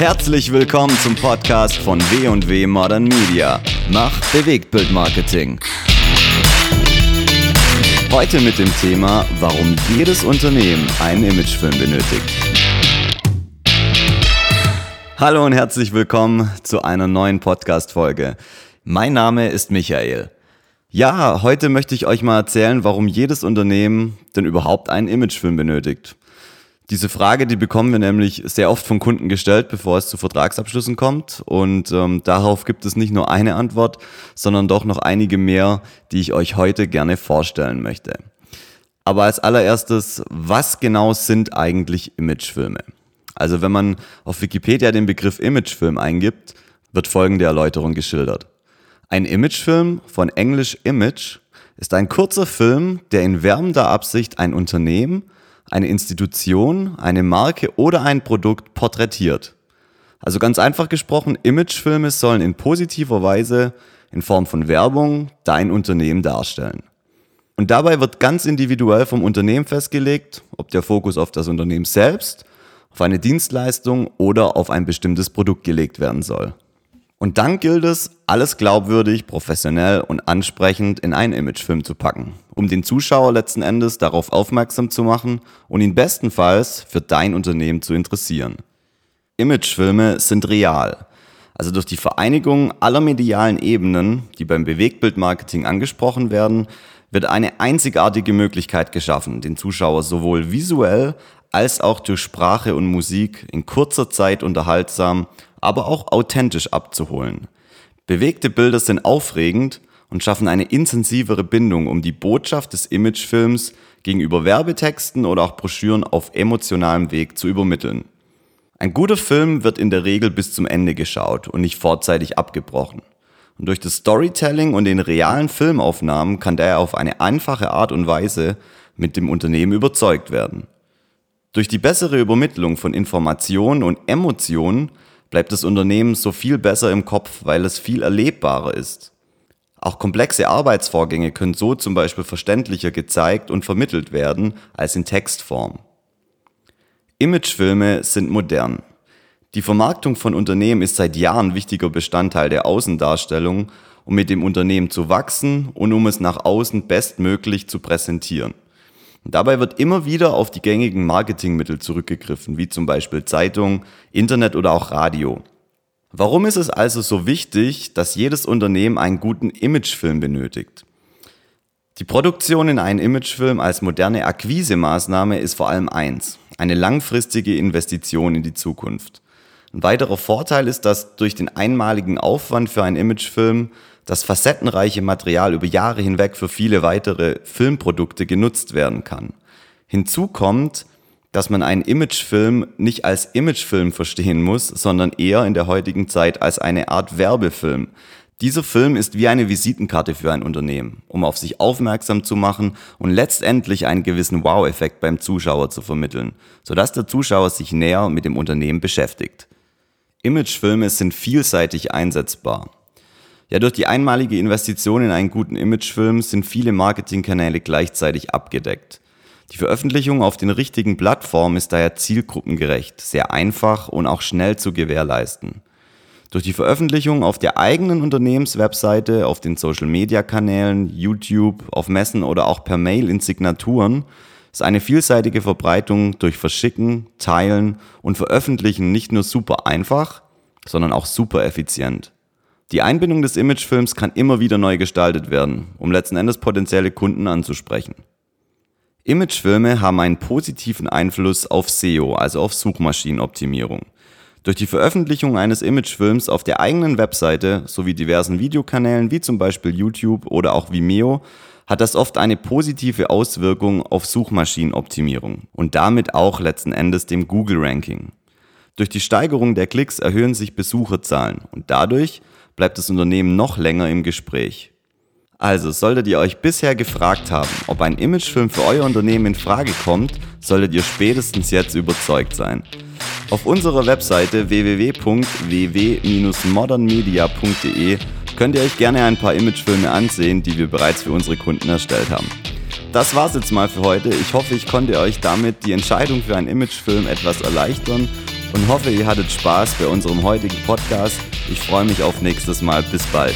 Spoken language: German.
Herzlich willkommen zum Podcast von W&W Modern Media. Mach Bewegtbildmarketing. Heute mit dem Thema, warum jedes Unternehmen einen Imagefilm benötigt. Hallo und herzlich willkommen zu einer neuen Podcast-Folge. Mein Name ist Michael. Ja, heute möchte ich euch mal erzählen, warum jedes Unternehmen denn überhaupt einen Imagefilm benötigt. Diese Frage, die bekommen wir nämlich sehr oft von Kunden gestellt, bevor es zu Vertragsabschlüssen kommt. Und ähm, darauf gibt es nicht nur eine Antwort, sondern doch noch einige mehr, die ich euch heute gerne vorstellen möchte. Aber als allererstes, was genau sind eigentlich Imagefilme? Also wenn man auf Wikipedia den Begriff Imagefilm eingibt, wird folgende Erläuterung geschildert. Ein Imagefilm, von Englisch Image, ist ein kurzer Film, der in wärmender Absicht ein Unternehmen, eine Institution, eine Marke oder ein Produkt porträtiert. Also ganz einfach gesprochen, Imagefilme sollen in positiver Weise in Form von Werbung dein Unternehmen darstellen. Und dabei wird ganz individuell vom Unternehmen festgelegt, ob der Fokus auf das Unternehmen selbst, auf eine Dienstleistung oder auf ein bestimmtes Produkt gelegt werden soll. Und dann gilt es, alles glaubwürdig, professionell und ansprechend in einen Imagefilm zu packen, um den Zuschauer letzten Endes darauf aufmerksam zu machen und ihn bestenfalls für dein Unternehmen zu interessieren. Imagefilme sind real. Also durch die Vereinigung aller medialen Ebenen, die beim Bewegtbildmarketing angesprochen werden, wird eine einzigartige Möglichkeit geschaffen, den Zuschauer sowohl visuell als auch durch Sprache und Musik in kurzer Zeit unterhaltsam aber auch authentisch abzuholen. Bewegte Bilder sind aufregend und schaffen eine intensivere Bindung, um die Botschaft des Imagefilms gegenüber Werbetexten oder auch Broschüren auf emotionalem Weg zu übermitteln. Ein guter Film wird in der Regel bis zum Ende geschaut und nicht vorzeitig abgebrochen. Und durch das Storytelling und den realen Filmaufnahmen kann daher auf eine einfache Art und Weise mit dem Unternehmen überzeugt werden. Durch die bessere Übermittlung von Informationen und Emotionen bleibt das Unternehmen so viel besser im Kopf, weil es viel erlebbarer ist. Auch komplexe Arbeitsvorgänge können so zum Beispiel verständlicher gezeigt und vermittelt werden als in Textform. Imagefilme sind modern. Die Vermarktung von Unternehmen ist seit Jahren wichtiger Bestandteil der Außendarstellung, um mit dem Unternehmen zu wachsen und um es nach außen bestmöglich zu präsentieren. Dabei wird immer wieder auf die gängigen Marketingmittel zurückgegriffen, wie zum Beispiel Zeitung, Internet oder auch Radio. Warum ist es also so wichtig, dass jedes Unternehmen einen guten Imagefilm benötigt? Die Produktion in einen Imagefilm als moderne Akquisemaßnahme ist vor allem eins, eine langfristige Investition in die Zukunft. Ein weiterer Vorteil ist, dass durch den einmaligen Aufwand für einen Imagefilm das facettenreiche Material über Jahre hinweg für viele weitere Filmprodukte genutzt werden kann. Hinzu kommt, dass man einen Imagefilm nicht als Imagefilm verstehen muss, sondern eher in der heutigen Zeit als eine Art Werbefilm. Dieser Film ist wie eine Visitenkarte für ein Unternehmen, um auf sich aufmerksam zu machen und letztendlich einen gewissen Wow-Effekt beim Zuschauer zu vermitteln, sodass der Zuschauer sich näher mit dem Unternehmen beschäftigt. Imagefilme sind vielseitig einsetzbar. Ja, durch die einmalige Investition in einen guten Imagefilm sind viele Marketingkanäle gleichzeitig abgedeckt. Die Veröffentlichung auf den richtigen Plattformen ist daher zielgruppengerecht, sehr einfach und auch schnell zu gewährleisten. Durch die Veröffentlichung auf der eigenen Unternehmenswebseite, auf den Social-Media-Kanälen, YouTube, auf Messen oder auch per Mail in Signaturen ist eine vielseitige Verbreitung durch Verschicken, Teilen und Veröffentlichen nicht nur super einfach, sondern auch super effizient. Die Einbindung des Imagefilms kann immer wieder neu gestaltet werden, um letzten Endes potenzielle Kunden anzusprechen. Imagefilme haben einen positiven Einfluss auf SEO, also auf Suchmaschinenoptimierung. Durch die Veröffentlichung eines Imagefilms auf der eigenen Webseite sowie diversen Videokanälen wie zum Beispiel YouTube oder auch Vimeo hat das oft eine positive Auswirkung auf Suchmaschinenoptimierung und damit auch letzten Endes dem Google-Ranking. Durch die Steigerung der Klicks erhöhen sich Besucherzahlen und dadurch bleibt das Unternehmen noch länger im Gespräch. Also, solltet ihr euch bisher gefragt haben, ob ein Imagefilm für euer Unternehmen in Frage kommt, solltet ihr spätestens jetzt überzeugt sein. Auf unserer Webseite www.ww-modernmedia.de könnt ihr euch gerne ein paar Imagefilme ansehen, die wir bereits für unsere Kunden erstellt haben. Das war's jetzt mal für heute. Ich hoffe, ich konnte euch damit die Entscheidung für einen Imagefilm etwas erleichtern und hoffe, ihr hattet Spaß bei unserem heutigen Podcast. Ich freue mich auf nächstes Mal. Bis bald.